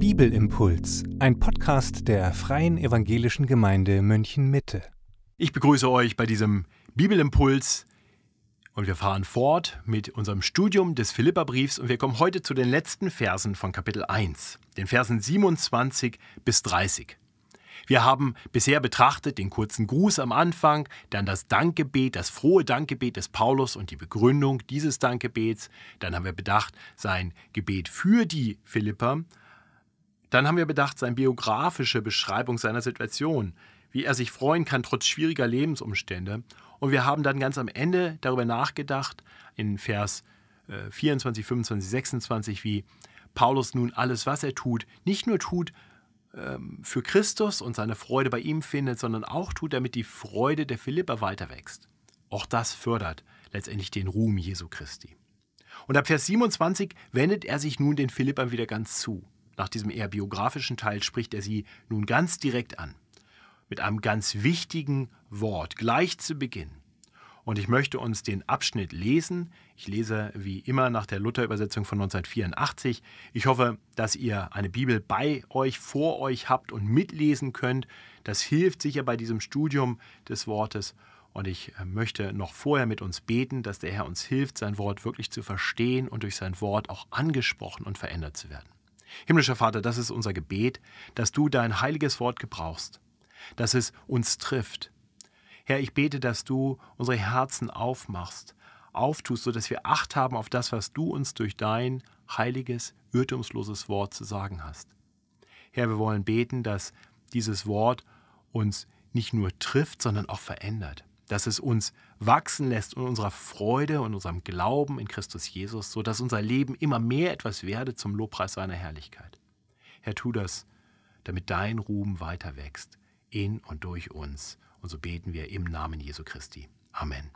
Bibelimpuls, ein Podcast der Freien Evangelischen Gemeinde München Mitte. Ich begrüße euch bei diesem Bibelimpuls und wir fahren fort mit unserem Studium des Philipperbriefs und wir kommen heute zu den letzten Versen von Kapitel 1, den Versen 27 bis 30. Wir haben bisher betrachtet den kurzen Gruß am Anfang, dann das Dankgebet, das frohe Dankgebet des Paulus und die Begründung dieses Dankgebets. Dann haben wir bedacht sein Gebet für die Philipper. Dann haben wir bedacht seine biografische Beschreibung seiner Situation, wie er sich freuen kann trotz schwieriger Lebensumstände. Und wir haben dann ganz am Ende darüber nachgedacht, in Vers 24, 25, 26, wie Paulus nun alles, was er tut, nicht nur tut, ähm, für Christus und seine Freude bei ihm findet, sondern auch tut, damit die Freude der Philipper weiter wächst. Auch das fördert letztendlich den Ruhm Jesu Christi. Und ab Vers 27 wendet er sich nun den Philippern wieder ganz zu. Nach diesem eher biografischen Teil spricht er sie nun ganz direkt an. Mit einem ganz wichtigen Wort, gleich zu Beginn. Und ich möchte uns den Abschnitt lesen. Ich lese wie immer nach der Luther-Übersetzung von 1984. Ich hoffe, dass ihr eine Bibel bei euch, vor euch habt und mitlesen könnt. Das hilft sicher bei diesem Studium des Wortes. Und ich äh, möchte noch vorher mit uns beten, dass der Herr uns hilft, sein Wort wirklich zu verstehen und durch sein Wort auch angesprochen und verändert zu werden. Himmlischer Vater, das ist unser Gebet, dass du dein heiliges Wort gebrauchst, dass es uns trifft, Herr, ich bete, dass du unsere Herzen aufmachst, auftust, sodass wir Acht haben auf das, was du uns durch dein heiliges, irrtumsloses Wort zu sagen hast. Herr, wir wollen beten, dass dieses Wort uns nicht nur trifft, sondern auch verändert, dass es uns wachsen lässt in unserer Freude und unserem Glauben in Christus Jesus, sodass unser Leben immer mehr etwas werde zum Lobpreis seiner Herrlichkeit. Herr, tu das, damit dein Ruhm weiter wächst, in und durch uns. Und so beten wir im Namen Jesu Christi. Amen.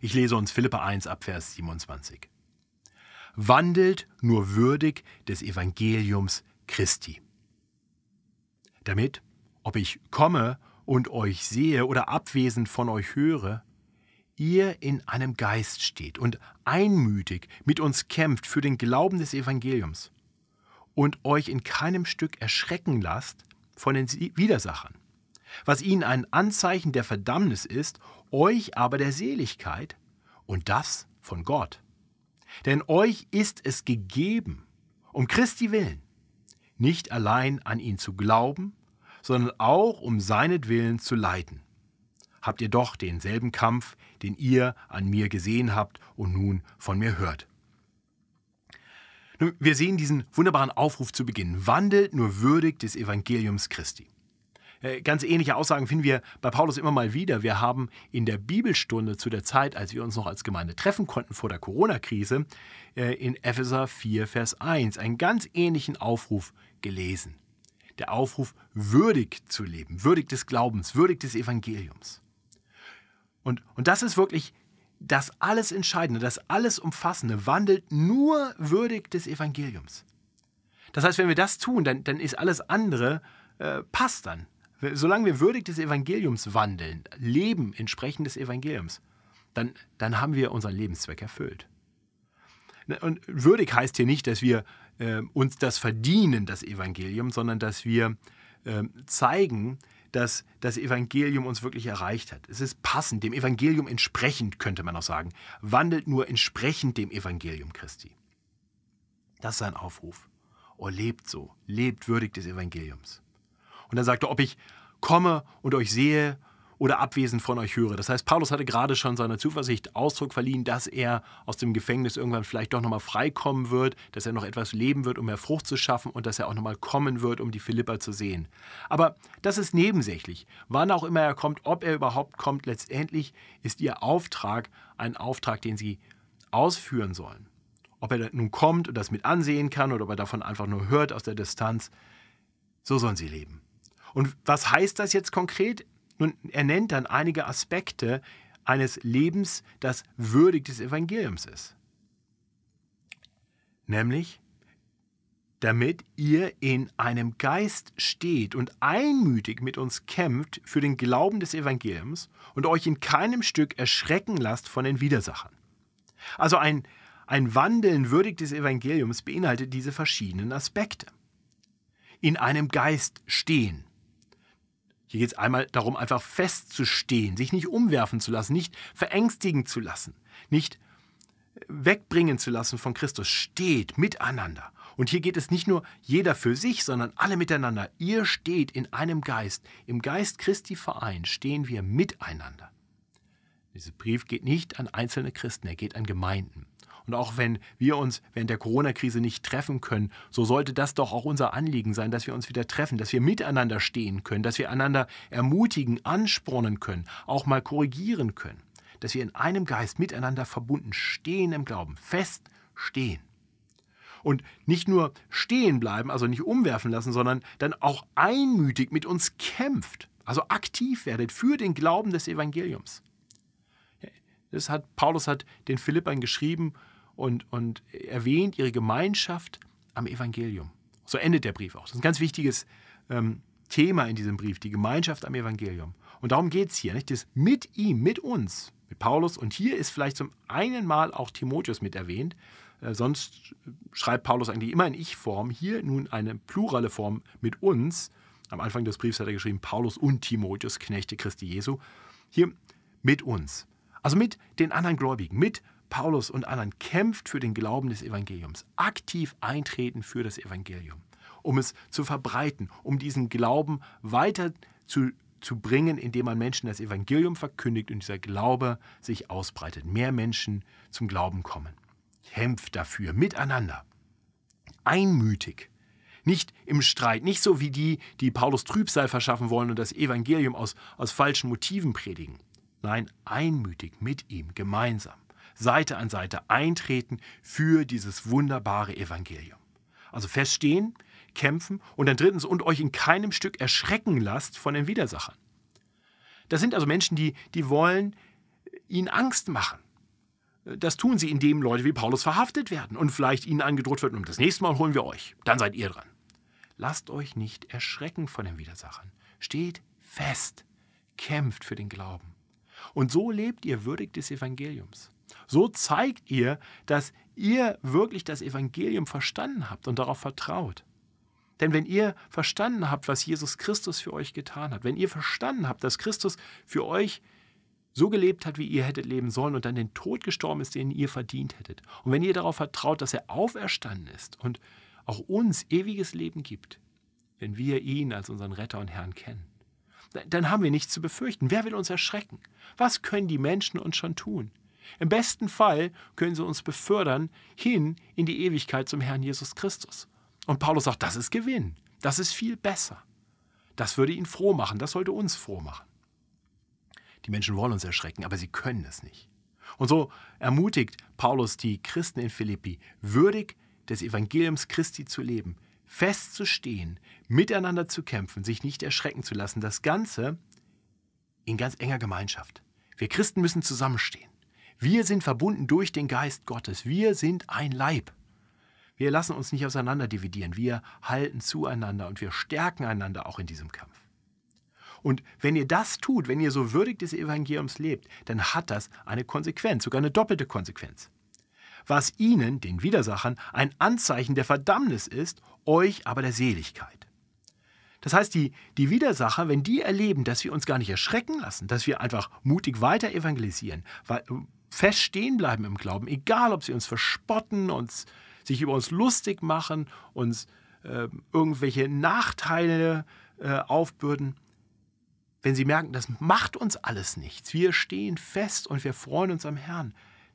Ich lese uns Philippa 1 ab Vers 27. Wandelt nur würdig des Evangeliums Christi. Damit, ob ich komme und euch sehe oder abwesend von euch höre, ihr in einem Geist steht und einmütig mit uns kämpft für den Glauben des Evangeliums und euch in keinem Stück erschrecken lasst von den Widersachern was ihnen ein Anzeichen der Verdammnis ist, euch aber der Seligkeit, und das von Gott. Denn euch ist es gegeben, um Christi willen, nicht allein an ihn zu glauben, sondern auch um seinetwillen zu leiden. Habt ihr doch denselben Kampf, den ihr an mir gesehen habt und nun von mir hört. Wir sehen diesen wunderbaren Aufruf zu Beginn. Wandelt nur würdig des Evangeliums Christi. Äh, ganz ähnliche Aussagen finden wir bei Paulus immer mal wieder. Wir haben in der Bibelstunde zu der Zeit, als wir uns noch als Gemeinde treffen konnten vor der Corona-Krise, äh, in Epheser 4, Vers 1 einen ganz ähnlichen Aufruf gelesen. Der Aufruf, würdig zu leben, würdig des Glaubens, würdig des Evangeliums. Und, und das ist wirklich das alles Entscheidende, das alles Umfassende, wandelt nur würdig des Evangeliums. Das heißt, wenn wir das tun, dann, dann ist alles andere, äh, passt dann. Solange wir würdig des Evangeliums wandeln, leben entsprechend des Evangeliums, dann, dann haben wir unseren Lebenszweck erfüllt. Und würdig heißt hier nicht, dass wir äh, uns das verdienen, das Evangelium, sondern dass wir äh, zeigen, dass das Evangelium uns wirklich erreicht hat. Es ist passend, dem Evangelium entsprechend, könnte man auch sagen. Wandelt nur entsprechend dem Evangelium Christi. Das ist sein Aufruf. Oh, lebt so, lebt würdig des Evangeliums. Und dann sagt er, ob ich komme und euch sehe oder abwesend von euch höre. Das heißt, Paulus hatte gerade schon seiner Zuversicht Ausdruck verliehen, dass er aus dem Gefängnis irgendwann vielleicht doch nochmal freikommen wird, dass er noch etwas leben wird, um mehr Frucht zu schaffen und dass er auch nochmal kommen wird, um die Philipper zu sehen. Aber das ist nebensächlich. Wann auch immer er kommt, ob er überhaupt kommt, letztendlich ist ihr Auftrag ein Auftrag, den sie ausführen sollen. Ob er nun kommt und das mit ansehen kann oder ob er davon einfach nur hört aus der Distanz, so sollen sie leben. Und was heißt das jetzt konkret? Nun, er nennt dann einige Aspekte eines Lebens, das würdig des Evangeliums ist. Nämlich, damit ihr in einem Geist steht und einmütig mit uns kämpft für den Glauben des Evangeliums und euch in keinem Stück erschrecken lasst von den Widersachern. Also ein, Ein Wandeln würdig des Evangeliums beinhaltet diese verschiedenen Aspekte. In einem Geist stehen. Hier geht es einmal darum, einfach festzustehen, sich nicht umwerfen zu lassen, nicht verängstigen zu lassen, nicht wegbringen zu lassen von Christus. Steht miteinander. Und hier geht es nicht nur jeder für sich, sondern alle miteinander. Ihr steht in einem Geist. Im Geist Christi Verein stehen wir miteinander. Dieser Brief geht nicht an einzelne Christen, er geht an Gemeinden. Und auch wenn wir uns während der Corona-Krise nicht treffen können, so sollte das doch auch unser Anliegen sein, dass wir uns wieder treffen, dass wir miteinander stehen können, dass wir einander ermutigen, anspornen können, auch mal korrigieren können, dass wir in einem Geist miteinander verbunden stehen im Glauben, fest stehen. Und nicht nur stehen bleiben, also nicht umwerfen lassen, sondern dann auch einmütig mit uns kämpft, also aktiv werdet für den Glauben des Evangeliums. Das hat, Paulus hat den Philippern geschrieben und, und erwähnt ihre Gemeinschaft am Evangelium. So endet der Brief auch. Das ist ein ganz wichtiges ähm, Thema in diesem Brief, die Gemeinschaft am Evangelium. Und darum geht es hier, nicht? Das mit ihm, mit uns, mit Paulus. Und hier ist vielleicht zum einen Mal auch Timotheus mit erwähnt. Äh, sonst schreibt Paulus eigentlich immer in Ich-Form. Hier nun eine plurale Form mit uns. Am Anfang des Briefs hat er geschrieben, Paulus und Timotheus, Knechte Christi Jesu. Hier mit uns. Also mit den anderen Gläubigen, mit Paulus und anderen kämpft für den Glauben des Evangeliums, aktiv eintreten für das Evangelium, um es zu verbreiten, um diesen Glauben weiter zu, zu bringen, indem man Menschen das Evangelium verkündigt und dieser Glaube sich ausbreitet, mehr Menschen zum Glauben kommen. Kämpft dafür miteinander, einmütig, nicht im Streit, nicht so wie die, die Paulus Trübsal verschaffen wollen und das Evangelium aus, aus falschen Motiven predigen. Nein, einmütig mit ihm gemeinsam, Seite an Seite eintreten für dieses wunderbare Evangelium. Also feststehen, kämpfen und dann drittens und euch in keinem Stück erschrecken lasst von den Widersachern. Das sind also Menschen, die, die wollen ihnen Angst machen. Das tun sie, indem Leute wie Paulus verhaftet werden und vielleicht ihnen angedroht wird, und das nächste Mal holen wir euch, dann seid ihr dran. Lasst euch nicht erschrecken von den Widersachern. Steht fest, kämpft für den Glauben. Und so lebt ihr würdig des Evangeliums. So zeigt ihr, dass ihr wirklich das Evangelium verstanden habt und darauf vertraut. Denn wenn ihr verstanden habt, was Jesus Christus für euch getan hat, wenn ihr verstanden habt, dass Christus für euch so gelebt hat, wie ihr hättet leben sollen und dann den Tod gestorben ist, den ihr verdient hättet, und wenn ihr darauf vertraut, dass er auferstanden ist und auch uns ewiges Leben gibt, wenn wir ihn als unseren Retter und Herrn kennen, dann haben wir nichts zu befürchten. Wer will uns erschrecken? Was können die Menschen uns schon tun? Im besten Fall können sie uns befördern hin in die Ewigkeit zum Herrn Jesus Christus. Und Paulus sagt, das ist Gewinn. Das ist viel besser. Das würde ihn froh machen. Das sollte uns froh machen. Die Menschen wollen uns erschrecken, aber sie können es nicht. Und so ermutigt Paulus die Christen in Philippi, würdig des Evangeliums Christi zu leben, festzustehen, miteinander zu kämpfen, sich nicht erschrecken zu lassen. Das Ganze in ganz enger Gemeinschaft. Wir Christen müssen zusammenstehen. Wir sind verbunden durch den Geist Gottes. Wir sind ein Leib. Wir lassen uns nicht auseinander dividieren. Wir halten zueinander und wir stärken einander auch in diesem Kampf. Und wenn ihr das tut, wenn ihr so würdig des Evangeliums lebt, dann hat das eine Konsequenz, sogar eine doppelte Konsequenz. Was ihnen, den Widersachern, ein Anzeichen der Verdammnis ist, euch aber der Seligkeit. Das heißt, die, die Widersacher, wenn die erleben, dass wir uns gar nicht erschrecken lassen, dass wir einfach mutig weiter evangelisieren, fest stehen bleiben im Glauben, egal ob sie uns verspotten, uns, sich über uns lustig machen, uns äh, irgendwelche Nachteile äh, aufbürden, wenn sie merken, das macht uns alles nichts, wir stehen fest und wir freuen uns am Herrn,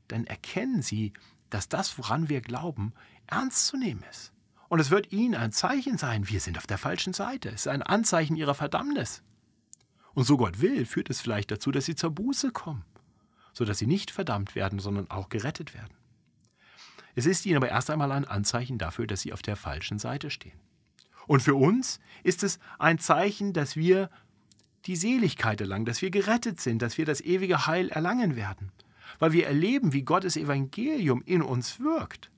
dann erkennen sie, dass das, woran wir glauben, ernst zu nehmen ist. Und es wird ihnen ein Zeichen sein, wir sind auf der falschen Seite. Es ist ein Anzeichen ihrer Verdammnis. Und so Gott will, führt es vielleicht dazu, dass sie zur Buße kommen, sodass sie nicht verdammt werden, sondern auch gerettet werden. Es ist ihnen aber erst einmal ein Anzeichen dafür, dass sie auf der falschen Seite stehen. Und für uns ist es ein Zeichen, dass wir die Seligkeit erlangen, dass wir gerettet sind, dass wir das ewige Heil erlangen werden, weil wir erleben, wie Gottes Evangelium in uns wirkt.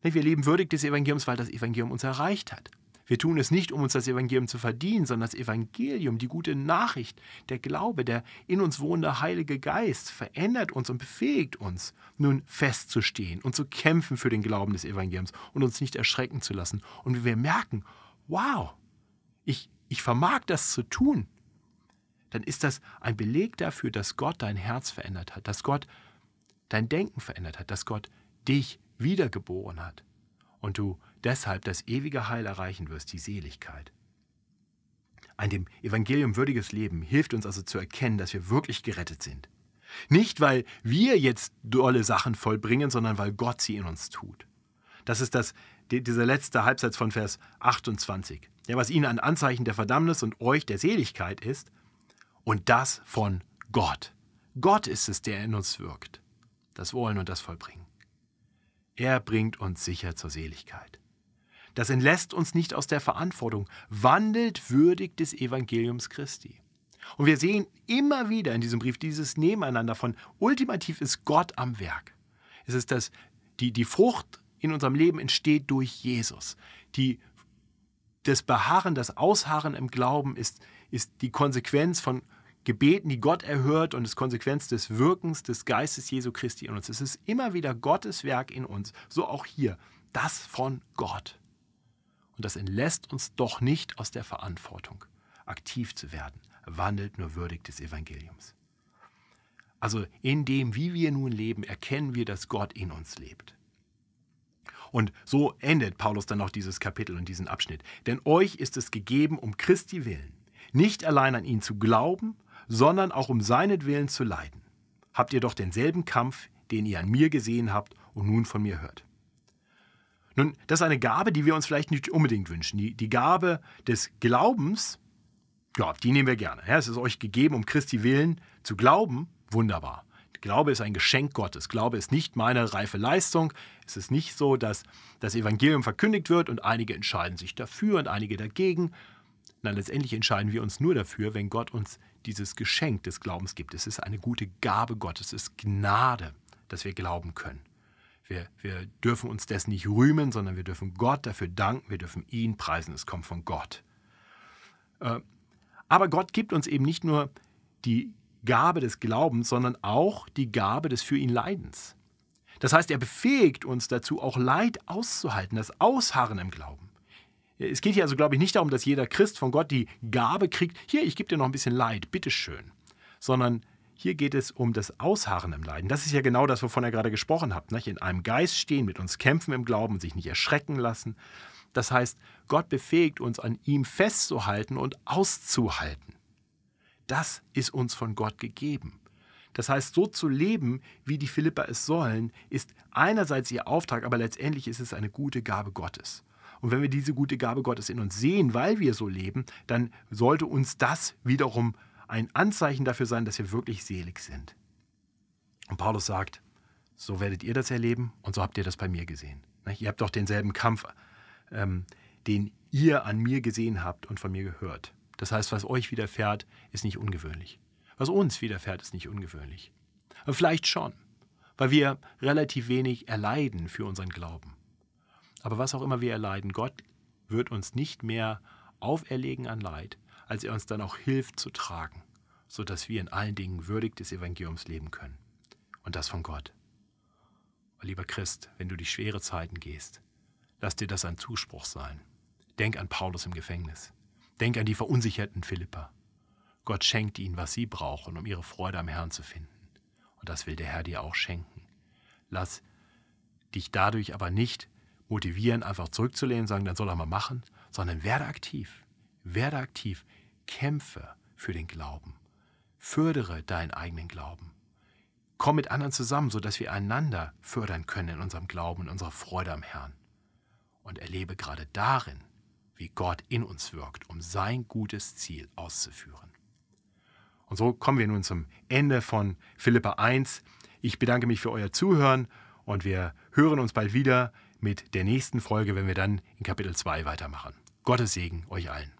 Wir leben würdig des Evangeliums, weil das Evangelium uns erreicht hat. Wir tun es nicht, um uns das Evangelium zu verdienen, sondern das Evangelium, die gute Nachricht, der Glaube, der in uns wohnende Heilige Geist verändert uns und befähigt uns, nun festzustehen und zu kämpfen für den Glauben des Evangeliums und uns nicht erschrecken zu lassen. Und wir merken, wow, ich, ich vermag das zu tun, dann ist das ein Beleg dafür, dass Gott dein Herz verändert hat, dass Gott dein Denken verändert hat, dass Gott dich wiedergeboren hat und du deshalb das ewige Heil erreichen wirst, die Seligkeit. Ein dem Evangelium würdiges Leben hilft uns also zu erkennen, dass wir wirklich gerettet sind. Nicht, weil wir jetzt dolle Sachen vollbringen, sondern weil Gott sie in uns tut. Das ist das, dieser letzte Halbsatz von Vers 28. Ja, was ihnen ein Anzeichen der Verdammnis und euch der Seligkeit ist, und das von Gott. Gott ist es, der in uns wirkt. Das Wollen und das Vollbringen. Er bringt uns sicher zur Seligkeit. Das entlässt uns nicht aus der Verantwortung, wandelt würdig des Evangeliums Christi. Und wir sehen immer wieder in diesem Brief dieses Nebeneinander von ultimativ ist Gott am Werk. Es ist das, die, die Frucht in unserem Leben entsteht durch Jesus. Die, das Beharren, das Ausharren im Glauben ist, ist die Konsequenz von Gebeten, die Gott erhört und ist Konsequenz des Wirkens des Geistes Jesu Christi in uns. Es ist immer wieder Gottes Werk in uns, so auch hier, das von Gott. Und das entlässt uns doch nicht aus der Verantwortung, aktiv zu werden, wandelt nur würdig des Evangeliums. Also in dem, wie wir nun leben, erkennen wir, dass Gott in uns lebt. Und so endet Paulus dann auch dieses Kapitel und diesen Abschnitt. Denn euch ist es gegeben, um Christi willen, nicht allein an ihn zu glauben, sondern auch um seinetwillen zu leiden. Habt ihr doch denselben Kampf, den ihr an mir gesehen habt und nun von mir hört. Nun, das ist eine Gabe, die wir uns vielleicht nicht unbedingt wünschen. Die, die Gabe des Glaubens, ja, die nehmen wir gerne. Ja, es ist euch gegeben, um Christi willen zu glauben, wunderbar. Glaube ist ein Geschenk Gottes. Glaube ist nicht meine reife Leistung. Es ist nicht so, dass das Evangelium verkündigt wird und einige entscheiden sich dafür und einige dagegen. Na, letztendlich entscheiden wir uns nur dafür, wenn Gott uns dieses Geschenk des Glaubens gibt. Es ist eine gute Gabe Gottes, es ist Gnade, dass wir glauben können. Wir, wir dürfen uns dessen nicht rühmen, sondern wir dürfen Gott dafür danken, wir dürfen ihn preisen, es kommt von Gott. Äh, aber Gott gibt uns eben nicht nur die Gabe des Glaubens, sondern auch die Gabe des für ihn Leidens. Das heißt, er befähigt uns dazu, auch Leid auszuhalten, das Ausharren im Glauben. Es geht hier also, glaube ich, nicht darum, dass jeder Christ von Gott die Gabe kriegt, hier, ich gebe dir noch ein bisschen Leid, bitteschön, sondern hier geht es um das Ausharren im Leiden. Das ist ja genau das, wovon er gerade gesprochen hat. Nicht? In einem Geist stehen, mit uns kämpfen im Glauben sich nicht erschrecken lassen. Das heißt, Gott befähigt uns, an ihm festzuhalten und auszuhalten. Das ist uns von Gott gegeben. Das heißt, so zu leben, wie die Philipper es sollen, ist einerseits ihr Auftrag, aber letztendlich ist es eine gute Gabe Gottes. Und wenn wir diese gute Gabe Gottes in uns sehen, weil wir so leben, dann sollte uns das wiederum ein Anzeichen dafür sein, dass wir wirklich selig sind. Und Paulus sagt, so werdet ihr das erleben und so habt ihr das bei mir gesehen. Ihr habt doch denselben Kampf, ähm, den ihr an mir gesehen habt und von mir gehört. Das heißt, was euch widerfährt, ist nicht ungewöhnlich. Was uns widerfährt, ist nicht ungewöhnlich. Aber vielleicht schon, weil wir relativ wenig erleiden für unseren Glauben. Aber was auch immer wir erleiden, Gott wird uns nicht mehr auferlegen an Leid, als er uns dann auch hilft zu tragen, sodass wir in allen Dingen würdig des Evangeliums leben können. Und das von Gott. Oh, lieber Christ, wenn du durch schwere Zeiten gehst, lass dir das ein Zuspruch sein. Denk an Paulus im Gefängnis. Denk an die verunsicherten Philipper. Gott schenkt ihnen, was sie brauchen, um ihre Freude am Herrn zu finden. Und das will der Herr dir auch schenken. Lass dich dadurch aber nicht motivieren, einfach zurückzulehnen, sagen, dann soll er mal machen, sondern werde aktiv. Werde aktiv. Kämpfe für den Glauben. Fördere deinen eigenen Glauben. Komm mit anderen zusammen, sodass wir einander fördern können in unserem Glauben und unserer Freude am Herrn. Und erlebe gerade darin, wie Gott in uns wirkt, um sein gutes Ziel auszuführen. Und so kommen wir nun zum Ende von Philippa 1. Ich bedanke mich für euer Zuhören und wir hören uns bald wieder mit der nächsten Folge, wenn wir dann in Kapitel 2 weitermachen. Gottes Segen euch allen.